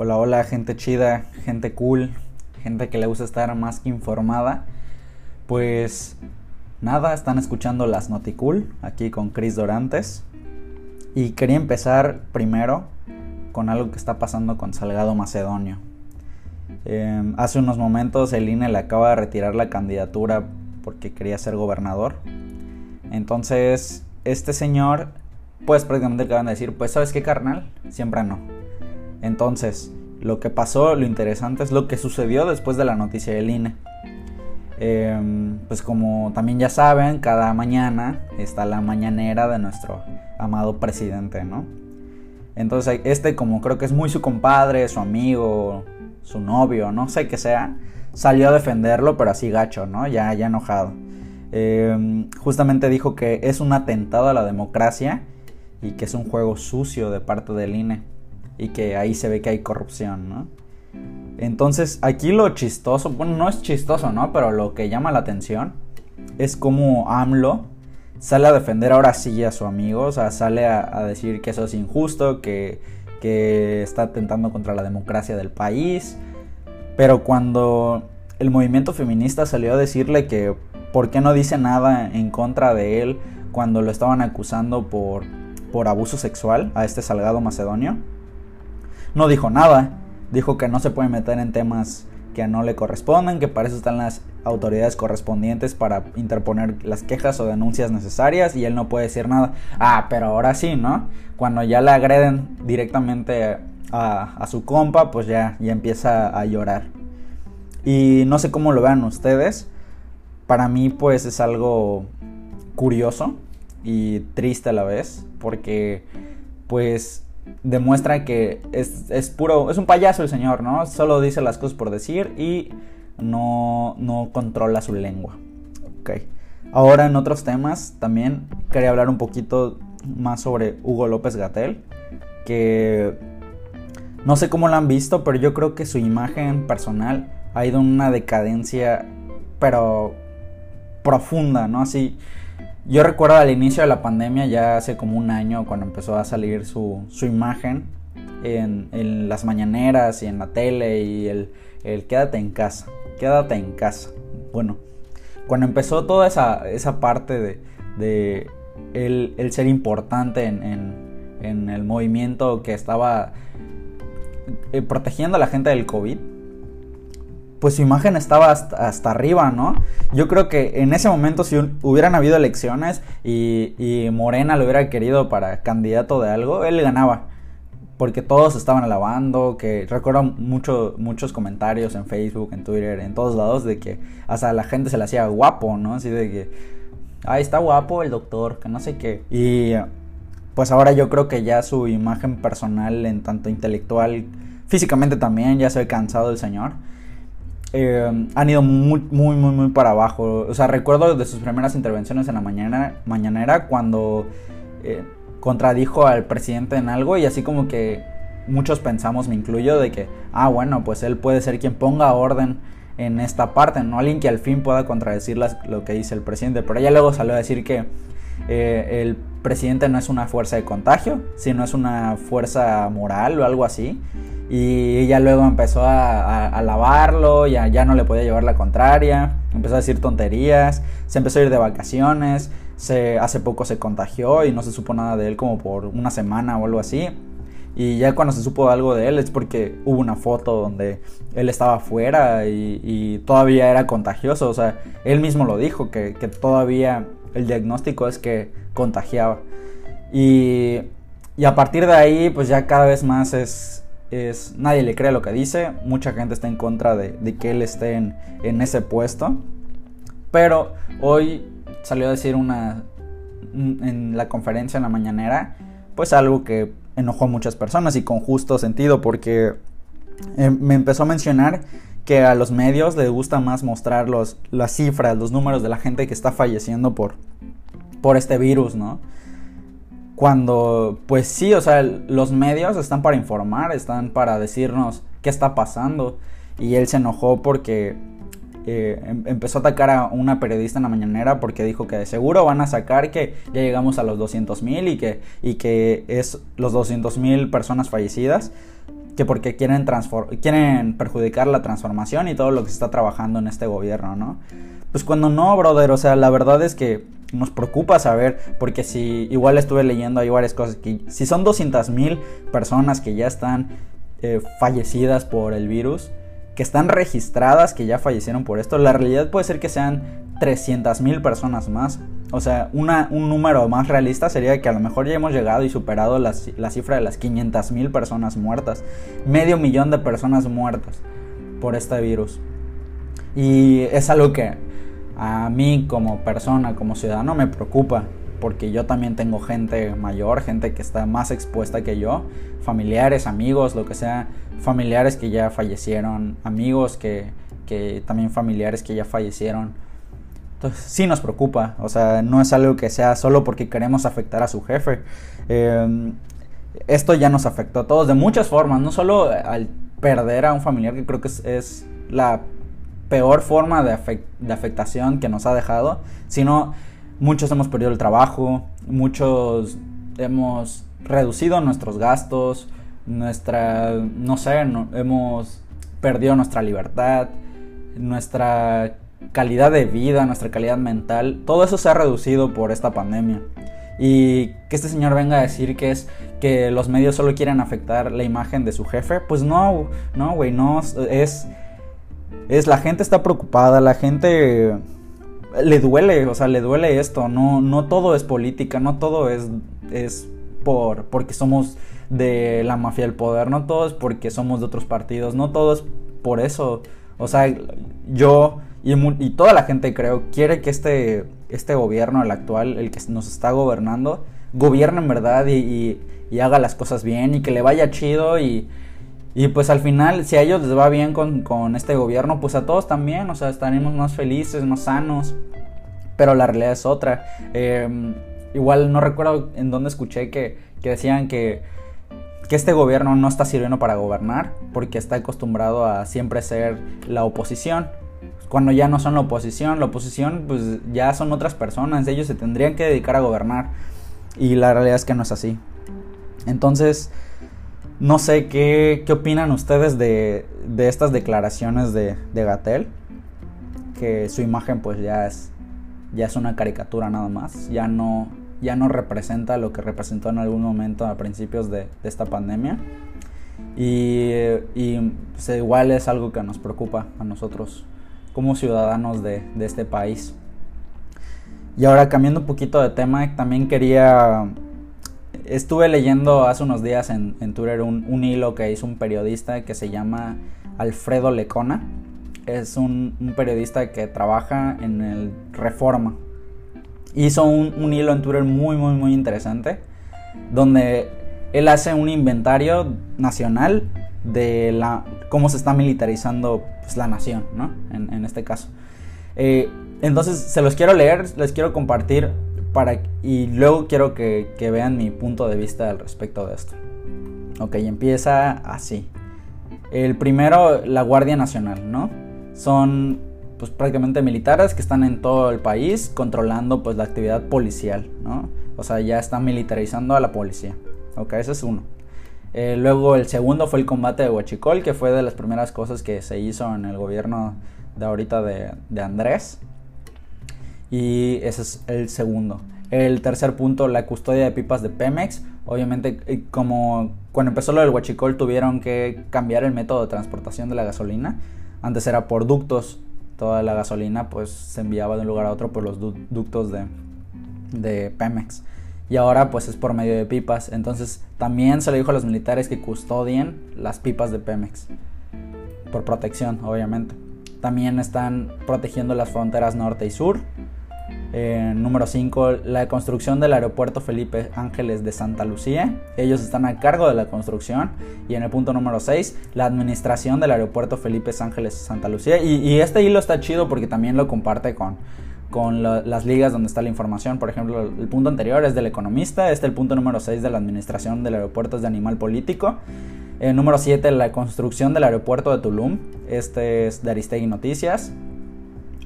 Hola, hola, gente chida, gente cool, gente que le gusta estar más que informada. Pues nada, están escuchando las Noticool aquí con Chris Dorantes. Y quería empezar primero con algo que está pasando con Salgado Macedonio. Em, hace unos momentos el INE le acaba de retirar la candidatura porque quería ser gobernador. Entonces, este señor, pues prácticamente acaban de decir, pues sabes qué carnal, siempre no. Entonces, lo que pasó, lo interesante es lo que sucedió después de la noticia del INE. Em, pues como también ya saben, cada mañana está la mañanera de nuestro amado presidente, ¿no? Entonces este como creo que es muy su compadre, su amigo, su novio, no sé qué sea, salió a defenderlo, pero así gacho, ¿no? Ya, ya enojado. Em, justamente dijo que es un atentado a la democracia y que es un juego sucio de parte del INE y que ahí se ve que hay corrupción, ¿no? Entonces, aquí lo chistoso, bueno, no es chistoso, ¿no? Pero lo que llama la atención es como AMLO sale a defender ahora sí a su amigo, o sea, sale a, decir que eso es injusto, que, que está atentando contra la democracia del país. Pero cuando el movimiento feminista salió a decirle que por qué no dice nada en contra de él cuando lo estaban acusando por, por abuso sexual a este Salgado Macedonio, no dijo nada dijo que no se puede meter en temas que no le corresponden, que para eso están las autoridades correspondientes para interponer las quejas o denuncias necesarias y él no puede decir nada. Ah, pero ahora sí, ¿no? Cuando ya le agreden directamente a, su compa, pues ya, ya empieza a llorar. Y no sé cómo lo vean ustedes. Para mí pues es algo curioso y triste a la vez, porque pues demuestra que es, puro, es un payaso el señor, ¿no? Solo dice las cosas por decir y no, no controla su lengua. Ok. Ahora en otros temas también quería hablar un poquito más sobre Hugo López Gatel, que no sé cómo lo han visto, pero yo creo que su imagen personal ha ido en una decadencia, pero profunda, ¿no? Así, yo recuerdo al inicio de la pandemia, ya hace como un año, cuando empezó a salir su, imagen en, las mañaneras y en la tele y el, quédate en casa, quédate en casa. Bueno, cuando empezó toda esa, esa parte de, de el, ser importante en, en, el movimiento que estaba eh, protegiendo a la gente del COVID, pues su imagen estaba hasta, arriba, ¿no? Yo creo que en ese momento si hubieran habido elecciones y, Morena lo hubiera querido para candidato de algo, él ganaba. Porque todos estaban alabando, que recuerdo mucho, muchos comentarios en Facebook, en Twitter, en todos lados, de que hasta la gente se le hacía guapo, ¿no? Así de que, ay, está guapo el doctor, que no sé qué. Y pues ahora yo creo que ya su imagen personal, en tanto intelectual, físicamente también, ya se ve cansado el señor. Eh, han ido muy, muy, muy, muy para abajo. O sea, recuerdo de sus primeras intervenciones en la mañana, mañanera cuando eh, contradijo al presidente en algo y así como que muchos pensamos, me incluyo, de que, ah, bueno, pues él puede ser quien ponga orden en esta parte, no alguien que al fin pueda contradecir lo que dice el presidente. Pero ella luego salió a decir que eh, el presidente no es una fuerza de contagio, sino es una fuerza moral o algo así y ella luego empezó a, alabarlo, ya, ya no le podía llevar la contraria, empezó a decir tonterías, se empezó a ir de vacaciones, hace poco se contagió y no se supo nada de él como por una semana o algo así. Y ya cuando se supo algo de él es porque hubo una foto donde él estaba afuera y, todavía era contagioso. O sea, él mismo lo dijo, que todavía el diagnóstico es que contagiaba. Y, y a partir de ahí, pues ya cada vez más es, es nadie le cree lo que dice, mucha gente está en contra de, que él esté en, ese puesto, pero hoy salió a decir una en la conferencia en la mañanera, pues algo que enojó a muchas personas y con justo sentido porque eh, me empezó a mencionar que a los medios les gusta más mostrar las cifras, los números de la gente que está falleciendo por, por este virus, ¿no? Cuando, pues sí, o sea, los medios están para informar, están para decirnos qué está pasando. Y él se enojó porque eh, em, empezó a atacar a una periodista en la mañanera porque dijo que de seguro van a sacar que ya llegamos a los 200 mil y que, y que es los 200 mil personas fallecidas. Que porque quieren, quieren perjudicar la transformación y todo lo que se está trabajando en este gobierno, ¿no? Pues cuando no, brother, o sea, la verdad es que nos preocupa saber, porque si igual estuve leyendo hay varias cosas, que si son 200 mil personas que ya están eh, fallecidas por el virus, que están registradas, que ya fallecieron por esto, la realidad puede ser que sean 300 mil personas más. O sea, una, un número más realista sería que a lo mejor ya hemos llegado y superado la, la cifra de las 500 mil personas muertas. Medio millón de personas muertas por este virus. Y es algo que a mí como persona, como ciudadano, me preocupa. Porque yo también tengo gente mayor, gente que está más expuesta que yo. Familiares, amigos, lo que sea. Familiares que ya fallecieron. Amigos que, que también familiares que ya fallecieron entonces sí nos preocupa, o sea, no es algo que sea solo porque queremos afectar a su jefe. Em, esto ya nos afectó a todos de muchas formas, no solo al perder a un familiar, que creo que es, la peor forma de, de, afectación que nos ha dejado, sino muchos hemos perdido el trabajo, muchos hemos reducido nuestros gastos, nuestra, no sé, hemos perdido nuestra libertad, nuestra calidad de vida, nuestra calidad mental, todo eso se ha reducido por esta pandemia. Y que este señor venga a decir que es que los medios solo quieren afectar la imagen de su jefe, pues no, no, güey, no, es, es la gente está preocupada, la gente le duele, o sea, le duele esto, no, no todo es política, no todo es, es por, porque somos de la mafia del poder, no todo es porque somos de otros partidos, no todo es por eso, o sea, yo y, toda la gente creo quiere que este, este gobierno, el actual, el que nos está gobernando, gobierne en verdad y, haga las cosas bien y que le vaya chido y, y pues al final, si a ellos les va bien con, este gobierno, pues a todos también, o sea, estaremos más felices, más sanos. Pero la realidad es otra. Em, igual no recuerdo en dónde escuché que, que decían que, que este gobierno no está sirviendo para gobernar porque está acostumbrado a siempre ser la oposición cuando ya no son la oposición. La oposición pues ya son otras personas, ellos se tendrían que dedicar a gobernar y la realidad es que no es así. Entonces, no sé qué, qué opinan ustedes de, de estas declaraciones de, de, Gatel, que su imagen pues ya es, ya es una caricatura nada más, ya no, ya no representa lo que representó en algún momento a principios de, de esta pandemia. Y, y pues, igual es algo que nos preocupa a nosotros como ciudadanos de, este país. Y ahora cambiando un poquito de tema, también quería... Estuve leyendo hace unos días en, Twitter un, hilo que hizo un periodista que se llama Alfredo Lecona. Es un, periodista que trabaja en el Reforma. Hizo un, hilo en Twitter muy, muy, muy interesante. Donde él hace un inventario nacional de la, cómo se está militarizando pues, la nación, ¿no? En, este caso. Eh, entonces, se los quiero leer, les quiero compartir para, y luego quiero que, que vean mi punto de vista al respecto de esto. Ok, empieza así. El primero, la Guardia Nacional, ¿no? Son pues prácticamente militares que están en todo el país controlando pues la actividad policial, ¿no? O sea, ya están militarizando a la policía. Ok, ese es uno. Eh, luego el segundo fue el combate de Huachicol, que fue de las primeras cosas que se hizo en el gobierno de ahorita de, Andrés. Y ese es el segundo. El tercer punto, la custodia de pipas de Pemex. Obviamente, eh, como cuando empezó lo del Huachicol, tuvieron que cambiar el método de transportación de la gasolina. Antes era por ductos. Toda la gasolina pues se enviaba de un lugar a otro por los ductos de, Pemex y ahora pues es por medio de pipas. Entonces también se le dijo a los militares que custodien las pipas de Pemex. Por protección, obviamente. También están protegiendo las fronteras norte y sur. Eh, número 5, la construcción del aeropuerto Felipe Ángeles de Santa Lucía. Ellos están a cargo de la construcción. Y en el punto número 6, la administración del aeropuerto Felipe Ángeles de Santa Lucía. y este hilo está chido porque también lo comparte con, con las ligas donde está la información. Por ejemplo, el punto anterior es del economista, este el punto número 6 de la administración del aeropuerto es de animal político. El número 7, la construcción del aeropuerto de Tulum, este es de Aristegui Noticias.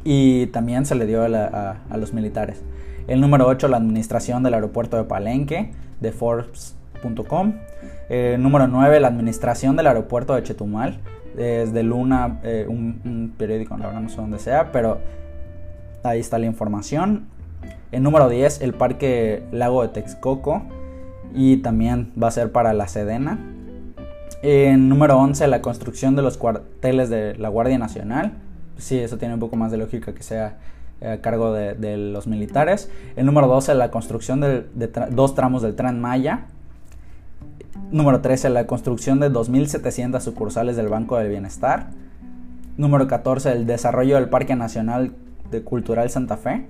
Y también se le dio a, los militares. El número 8, la administración del aeropuerto de Palenque, de Forbes chetumal.com. Eh, número 9, la administración del aeropuerto de Chetumal. Es de Luna, eh, un, periódico, la verdad no sé dónde sea, pero ahí está la información. El número 10, el Parque Lago de Texcoco. Y también va a ser para la Sedena. En número 11, la construcción de los cuarteles de la Guardia Nacional. Sí, eso tiene un poco más de lógica que sea a cargo de, los militares. El número 12, la construcción de, dos tramos del Tren Maya. Número 13, la construcción de 2.700 sucursales del Banco del Bienestar. Número 14, el desarrollo del Parque Nacional de Cultural Santa Fe.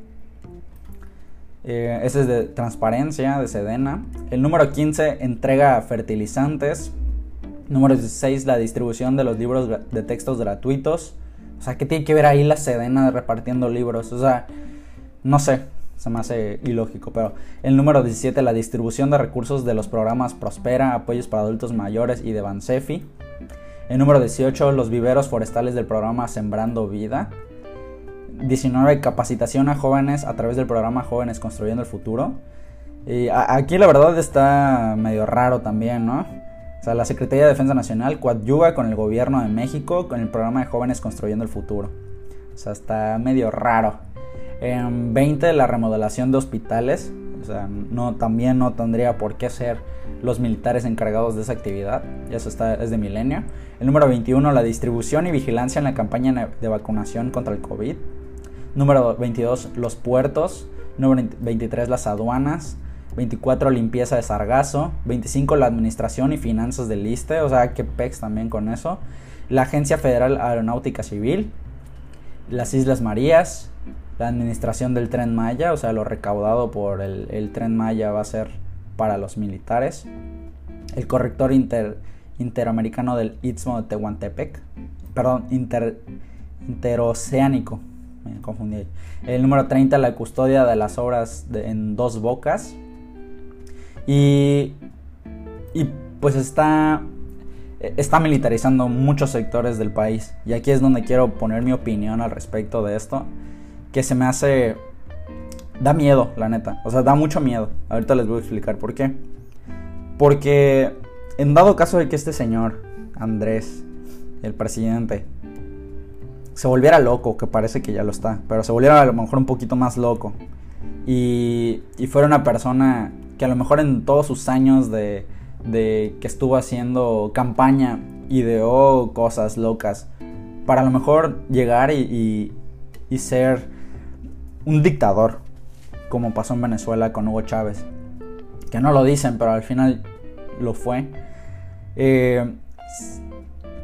Eh, ese es de transparencia, de Sedena. El número 15, entrega fertilizantes. Número 16, la distribución de los libros de textos gratuitos. O sea, ¿qué tiene que ver ahí la Sedena repartiendo libros? O sea, no sé, se me hace ilógico, pero el número 17, la distribución de recursos de los programas Prospera, apoyos para adultos mayores y de Bansefi. El número 18, los viveros forestales del programa Sembrando Vida. 19, capacitación a jóvenes a través del programa Jóvenes Construyendo el Futuro. Y aquí la verdad está medio raro también, ¿no? O sea, la Secretaría de Defensa Nacional coadyuva con el gobierno de México con el programa de jóvenes construyendo el futuro. O sea, está medio raro. En 20, la remodelación de hospitales. O sea, no, también no tendría por qué ser los militares encargados de esa actividad. Eso está, es de milenio. El número 21, la distribución y vigilancia en la campaña de vacunación contra el COVID. Número 22, los puertos. Número 23, las aduanas. 24 limpieza de sargazo, 25 la administración y finanzas del ISTE, o sea, que pex también con eso, la Agencia Federal Aeronáutica Civil, las Islas Marías, la administración del tren Maya, o sea, lo recaudado por el, tren Maya va a ser para los militares, el corrector interamericano del Istmo de Tehuantepec, perdón, interoceánico, me confundí. El número 30, la custodia de las obras en dos bocas. Y, y pues está, está militarizando muchos sectores del país. Y aquí es donde quiero poner mi opinión al respecto de esto. Que se me hace... Da miedo, la neta. O sea, da mucho miedo. Ahorita les voy a explicar por qué. Porque en dado caso de que este señor, Andrés, el presidente, se volviera loco, que parece que ya lo está, pero se volviera a lo mejor un poquito más loco, y, y fuera una persona que a lo mejor en todos sus años de, que estuvo haciendo campaña ideó cosas locas para a lo mejor llegar y, ser un dictador como pasó en Venezuela con Hugo Chávez que no lo dicen pero al final lo fue. Eh,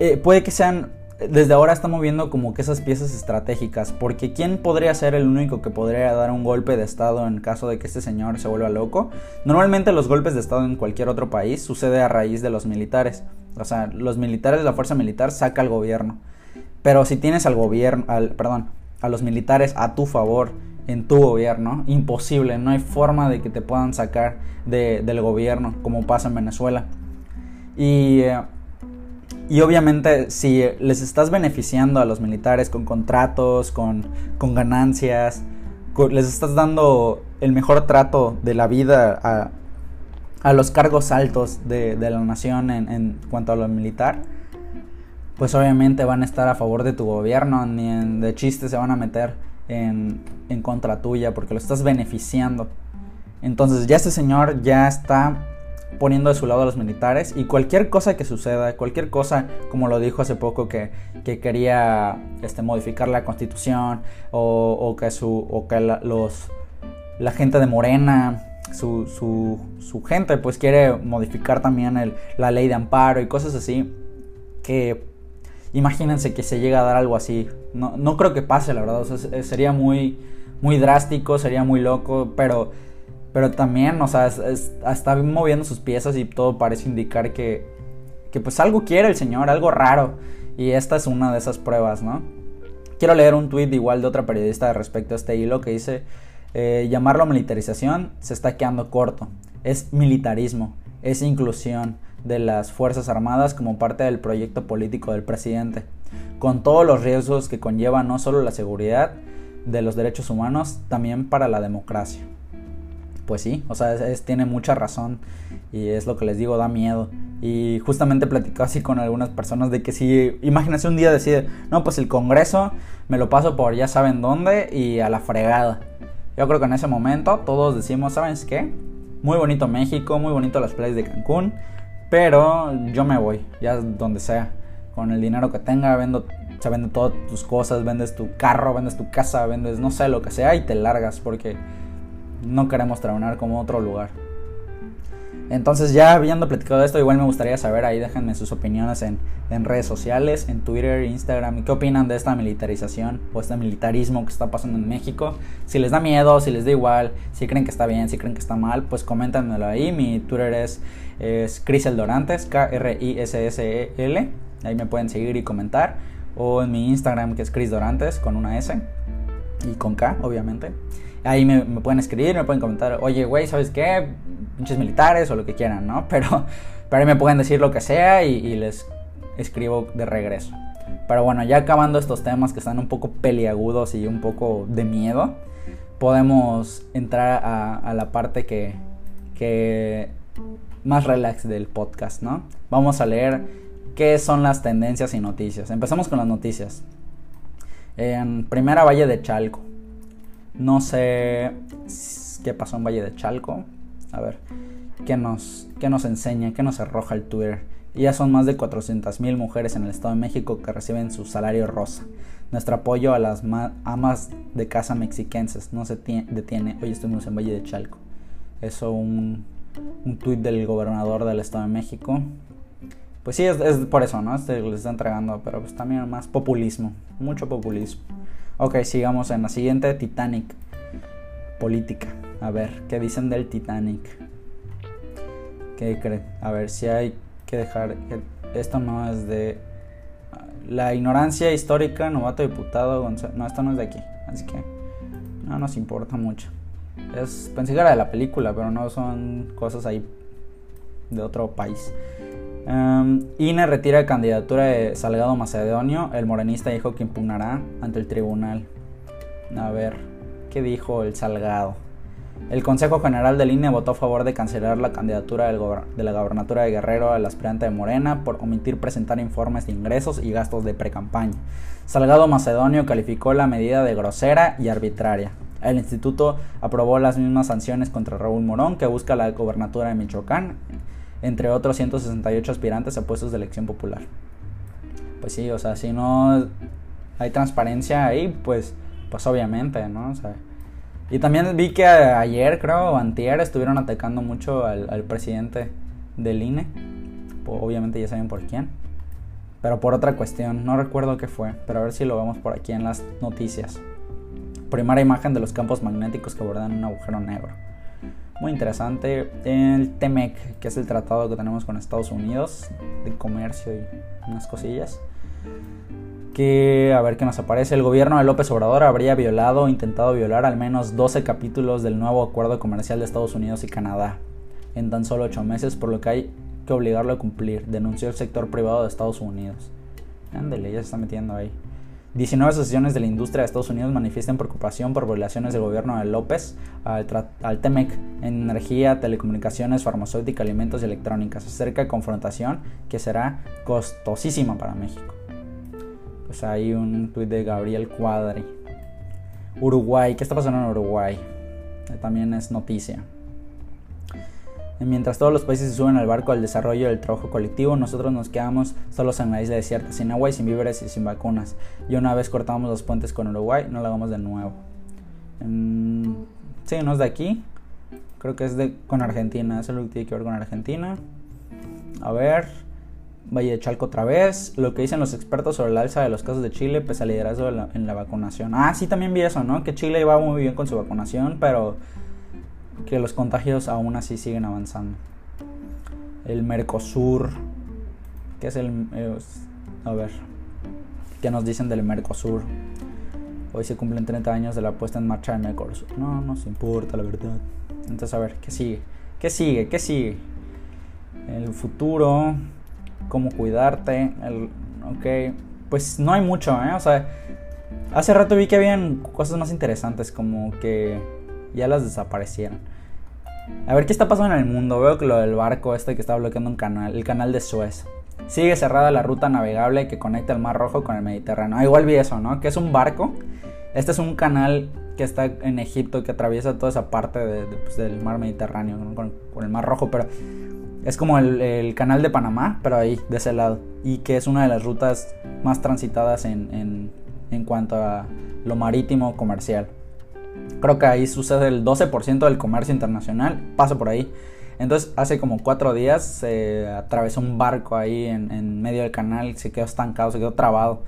eh, puede que sean desde ahora estamos viendo como que esas piezas estratégicas, porque ¿quién podría ser el único que podría dar un golpe de Estado en caso de que este señor se vuelva loco? Normalmente los golpes de Estado en cualquier otro país sucede a raíz de los militares. O sea, los militares, la fuerza militar saca al gobierno. Pero si tienes al gobierno, al, perdón, a los militares a tu favor en tu gobierno, imposible, no hay forma de que te puedan sacar del gobierno como pasa en Venezuela. Y... Eh, y obviamente si les estás beneficiando a los militares con contratos, con, ganancias, les estás dando el mejor trato de la vida a, los cargos altos de, la nación en, cuanto a lo militar, pues obviamente van a estar a favor de tu gobierno, ni en, de chiste se van a meter en, en contra tuya porque lo estás beneficiando. Entonces ya este señor ya está poniendo de su lado a los militares y cualquier cosa que suceda, cualquier cosa, como lo dijo hace poco, que, quería este, modificar la constitución o, que, su, o que la, los, la gente de Morena, su, su, gente, pues quiere modificar también la ley de amparo y cosas así, que imagínense que se llega a dar algo así. No, no creo que pase, la verdad, sería muy, muy drástico, sería muy loco, pero pero también, o sea, está moviendo sus piezas y todo parece indicar que, que pues algo quiere el señor, algo raro. Y esta es una de esas pruebas, ¿no? Quiero leer un tweet igual de otra periodista respecto a este hilo que dice, eh, llamarlo militarización se está quedando corto. Es militarismo, es inclusión de las Fuerzas Armadas como parte del proyecto político del presidente, con todos los riesgos que conlleva no solo la seguridad de los derechos humanos, también para la democracia. Pues sí, o sea, es, tiene mucha razón y es lo que les digo, da miedo. Y justamente platicó así con algunas personas de que si, imagínense un día decide, no, pues el Congreso me lo paso por ya saben dónde y a la fregada. Yo creo que en ese momento todos decimos, ¿sabes qué? Muy bonito México, muy bonito las playas de Cancún, pero yo me voy, ya donde sea. Con el dinero que tenga, vendo, se vende todas tus cosas, vendes tu carro, vendes tu casa, vendes no sé lo que sea y te largas porque no queremos terminar como otro lugar. Entonces ya habiendo platicado esto, igual me gustaría saber, ahí déjenme sus opiniones en, redes sociales, en Twitter, Instagram, qué opinan de esta militarización o este militarismo que está pasando en México. Si les da miedo, si les da igual, si creen que está bien, si creen que está mal, pues coméntanmelo ahí. Mi Twitter es, es Crisel Dorantes, K-R-I-S-S-E-L. Ahí me pueden seguir y comentar. O en mi Instagram que es Cris Dorantes con una S y con K, obviamente. Ahí me, pueden escribir, me pueden comentar, oye, güey, ¿sabes qué? Pinches militares o lo que quieran, ¿no? Pero, pero ahí me pueden decir lo que sea y, les escribo de regreso. Pero bueno, ya acabando estos temas que están un poco peliagudos y un poco de miedo, podemos entrar a, la parte que, que más relax del podcast, ¿no? Vamos a leer qué son las tendencias y noticias. Empezamos con las noticias. En primera Valle de Chalco. No sé qué pasó en Valle de Chalco. A ver, ¿qué nos, qué nos enseña? ¿Qué nos arroja el Twitter? ya son más de 400.000 mujeres en el Estado de México que reciben su salario rosa. Nuestro apoyo a las amas de casa mexiquenses no se detiene. Hoy estuvimos en Valle de Chalco. Eso un, un tuit del gobernador del Estado de México. Pues sí, es, por eso, ¿no? Este les está entregando, pero pues también más populismo. Mucho populismo. Ok, sigamos en la siguiente, Titanic. Política. A ver, ¿qué dicen del Titanic? ¿Qué creen? A ver, si hay que dejar... Esto no es de... La ignorancia histórica, novato diputado No, esto no es de aquí. Así que no nos importa mucho. Es, pensé que era de la película, pero no son cosas ahí de otro país. Um, INE retira candidatura de Salgado Macedonio. El morenista dijo que impugnará ante el tribunal. A ver, ¿qué dijo el Salgado? El Consejo General del INE votó a favor de cancelar la candidatura de la gobernatura de Guerrero al aspirante de Morena por omitir presentar informes de ingresos y gastos de precampaña. Salgado Macedonio calificó la medida de grosera y arbitraria. El instituto aprobó las mismas sanciones contra Raúl Morón, que busca la gobernatura de Michoacán, entre otros 168 aspirantes a puestos de elección popular. Pues sí, o sea, si no hay transparencia ahí, pues, pues obviamente, ¿no? O sea, y también vi que ayer, creo, o antier, estuvieron atacando mucho al, presidente del INE. Obviamente ya saben por quién. Pero por otra cuestión, no recuerdo qué fue, pero a ver si lo vemos por aquí en las noticias. Primera imagen de los campos magnéticos que bordan un agujero negro muy interesante. El TEMEC, que es el tratado que tenemos con Estados Unidos de comercio y unas cosillas. Que a ver qué nos aparece. El gobierno de López Obrador habría violado o intentado violar al menos 12 capítulos del nuevo acuerdo comercial de Estados Unidos y Canadá en tan solo 8 meses, por lo que hay que obligarlo a cumplir, denunció el sector privado de Estados Unidos. Ándale, ya se está metiendo ahí. 19 asociaciones de la industria de Estados Unidos manifiestan preocupación por violaciones del gobierno de López al, TEMEC en energía, telecomunicaciones, farmacéutica, alimentos y electrónicas, acerca de confrontación que será costosísima para México. Pues hay un tuit de Gabriel Cuadri. Uruguay, ¿qué está pasando en Uruguay? También es noticia. Mientras todos los países se suben al barco del desarrollo del trabajo colectivo, nosotros nos quedamos solos en la isla desierta, sin agua y sin víveres y sin vacunas. Y una vez cortamos los puentes con Uruguay, no lo hagamos de nuevo. Mm, sí, no es de aquí. Creo que es de con Argentina. Eso es lo que tiene que ver con Argentina. A ver. Valle de Chalco otra vez. Lo que dicen los expertos sobre el alza de los casos de Chile, pese al liderazgo en la vacunación. Ah, sí, también vi eso, ¿no? Que Chile iba muy bien con su vacunación, pero que los contagios aún así siguen avanzando. El Mercosur, ¿qué es el... a ver, ¿qué nos dicen del Mercosur? Hoy se cumplen 30 años de la puesta en marcha del Mercosur. No, no se importa, la verdad. Entonces, a ver, ¿qué sigue? ¿Qué sigue? ¿Qué sigue? El futuro, cómo cuidarte, el... Ok, pues no hay mucho, ¿eh? O sea, hace rato vi que habían cosas más interesantes como que ya las desaparecieron. A ver qué está pasando en el mundo. Veo que lo del barco este que está bloqueando un canal, el canal de Suez. Sigue cerrada la ruta navegable que conecta el Mar Rojo con el Mediterráneo. Ah, igual vi eso, ¿no? Que es un barco. Este es un canal que está en Egipto que atraviesa toda esa parte pues, del mar Mediterráneo con, el Mar Rojo, pero es como el, canal de Panamá, pero ahí, de ese lado. Y que es una de las rutas más transitadas en, en cuanto a lo marítimo comercial. Creo que ahí sucede el 12% del comercio internacional, pasa por ahí. Entonces hace como cuatro días se atravesó un barco ahí en, medio del canal, se quedó estancado, se quedó trabado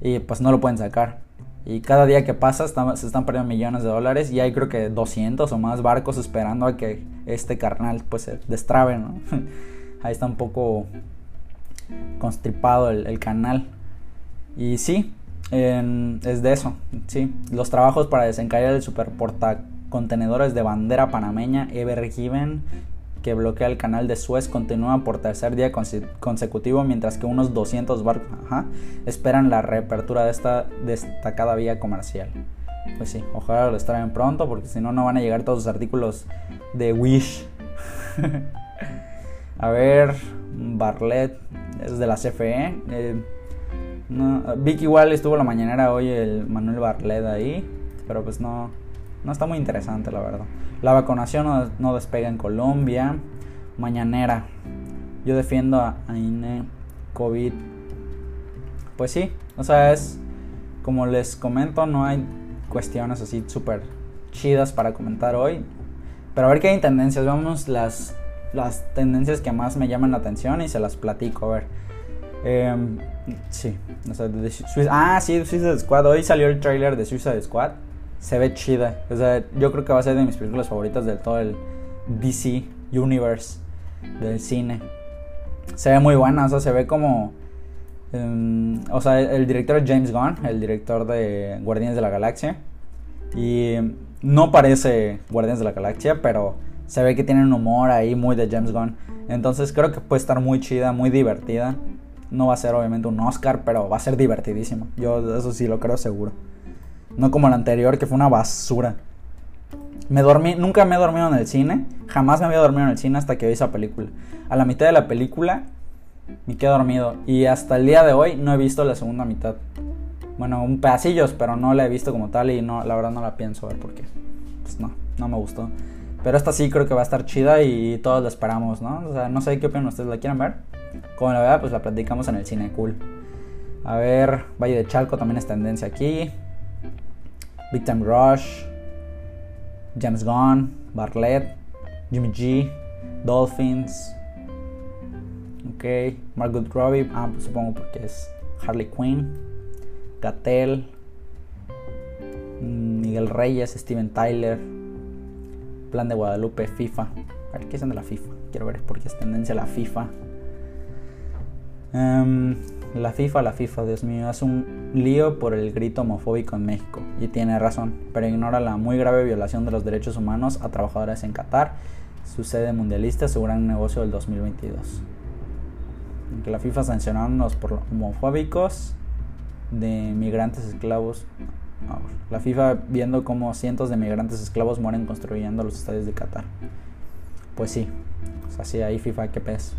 y pues no lo pueden sacar. Y cada día que pasa se están perdiendo millones de dólares y hay creo que 200 o más barcos esperando a que este carnal pues se destrabe, ahí está un poco constripado el, el canal. Y sí, es de eso, sí. Los trabajos para desencallar el superportacontenedores de bandera panameña Ever Given que bloquea el canal de Suez continúa por tercer día consecutivo mientras que unos 200 barcos esperan la reapertura de esta destacada vía comercial. Pues sí, ojalá lo extraen pronto porque si no no van a llegar todos los artículos de Wish. a ver, Barlet es de la CFE. Eh, no, Vic igual estuvo la mañanera hoy el Manuel Barlet ahí, pero pues no, no está muy interesante la verdad. La vacunación no, despega en Colombia. Mañanera. Yo defiendo a, INE COVID. Pues sí, o sea, es como les comento, no hay cuestiones así súper chidas para comentar hoy. Pero a ver qué hay tendencias. Vamos las, las tendencias que más me llaman la atención y se las platico. A ver. Em, sí, o sea, ah, sí, Suicide Squad. Hoy salió el trailer de Suicide Squad. Se ve chida. O sea, yo creo que va a ser de mis películas favoritas del todo el DC Universe del cine. Se ve muy buena, o sea, se ve como. Em, o sea, el director es James Gunn, el director de Guardianes de la Galaxia. Y no parece Guardianes de la Galaxia, pero se ve que tiene un humor ahí muy de James Gunn. Entonces creo que puede estar muy chida, muy divertida. No va a ser obviamente un Oscar, pero va a ser divertidísimo. Yo eso sí lo creo seguro. No como el anterior, que fue una basura. Me dormí, nunca me he dormido en el cine. Jamás me había dormido en el cine hasta que vi esa película. A la mitad de la película me quedé dormido. Y hasta el día de hoy no he visto la segunda mitad. Bueno, un pedacillos, pero no la he visto como tal y no, la verdad no la pienso ver porque pues no, no me gustó. Pero esta sí creo que va a estar chida y todos la esperamos, ¿no? O sea, no sé qué opinan ustedes, ¿la quieren ver? Como la verdad, pues la platicamos en el cine cool. A ver, Valle de Chalco también es tendencia aquí. Big Time Rush. James Gunn. Bartlett. Jimmy G. Dolphins. Ok. Margot Robbie. Ah, pues supongo porque es Harley Quinn. Gatel. Mm, Miguel Reyes. Steven Tyler. Plan de Guadalupe. FIFA. A ver qué es de la FIFA. Quiero ver por qué es tendencia la FIFA. Em, la FIFA, la FIFA, Dios mío, es un lío por el grito homofóbico en México. Y tiene razón, pero ignora la muy grave violación de los derechos humanos a trabajadores en Qatar. Su sede mundialista asegura un negocio del 2022. Que la FIFA sancionaron los homofóbicos de migrantes esclavos. La FIFA viendo cómo cientos de migrantes esclavos mueren construyendo los estadios de Qatar. Pues sí, así ahí FIFA, qué pez.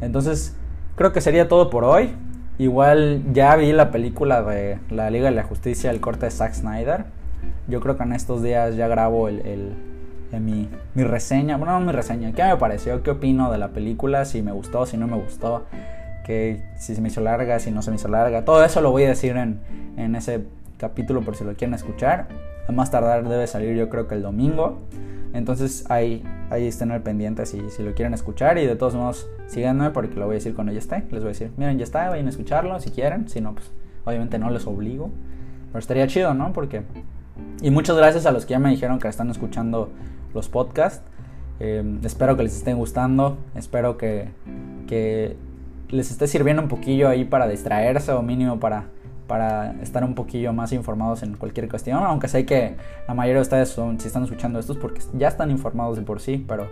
Entonces, creo que sería todo por hoy. Igual ya vi la película de la Liga de la Justicia, el corte de Zack Snyder. Yo creo que en estos días ya grabo el, mi, mi, reseña. Bueno, no mi reseña. ¿Qué me pareció? ¿Qué opino de la película? Si me gustó, si no me gustó. Que, si se me hizo larga, si no se me hizo larga. Todo eso lo voy a decir en, en ese capítulo por si lo quieren escuchar. A más tardar debe salir yo creo que el domingo. Entonces ahí, ahí estén al pendiente si, si lo quieren escuchar y de todos modos síganme porque lo voy a decir cuando ya esté. Les voy a decir, miren, ya está, vayan a escucharlo si quieren. Si no, pues obviamente no les obligo. Pero estaría chido, ¿no? Porque... Y muchas gracias a los que ya me dijeron que están escuchando los podcasts. Em, espero que les estén gustando. Espero que, que les esté sirviendo un poquillo ahí para distraerse o mínimo para para estar un poquillo más informados en cualquier cuestión, aunque sé que la mayoría de ustedes son, si están escuchando estos porque ya están informados de por sí, pero,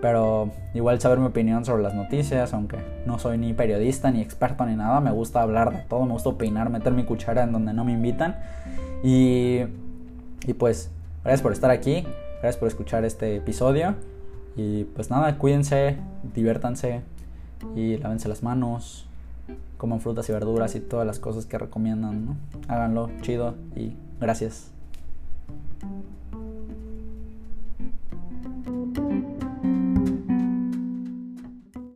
pero igual saber mi opinión sobre las noticias, aunque no soy ni periodista ni experto ni nada, me gusta hablar de todo, me gusta opinar, meter mi cuchara en donde no me invitan y, y pues gracias por estar aquí. Gracias por escuchar este episodio. Y pues nada, cuídense, diviértanse y lávense las manos, coman frutas y verduras y todas las cosas que recomiendan, ¿no? Háganlo, chido y gracias.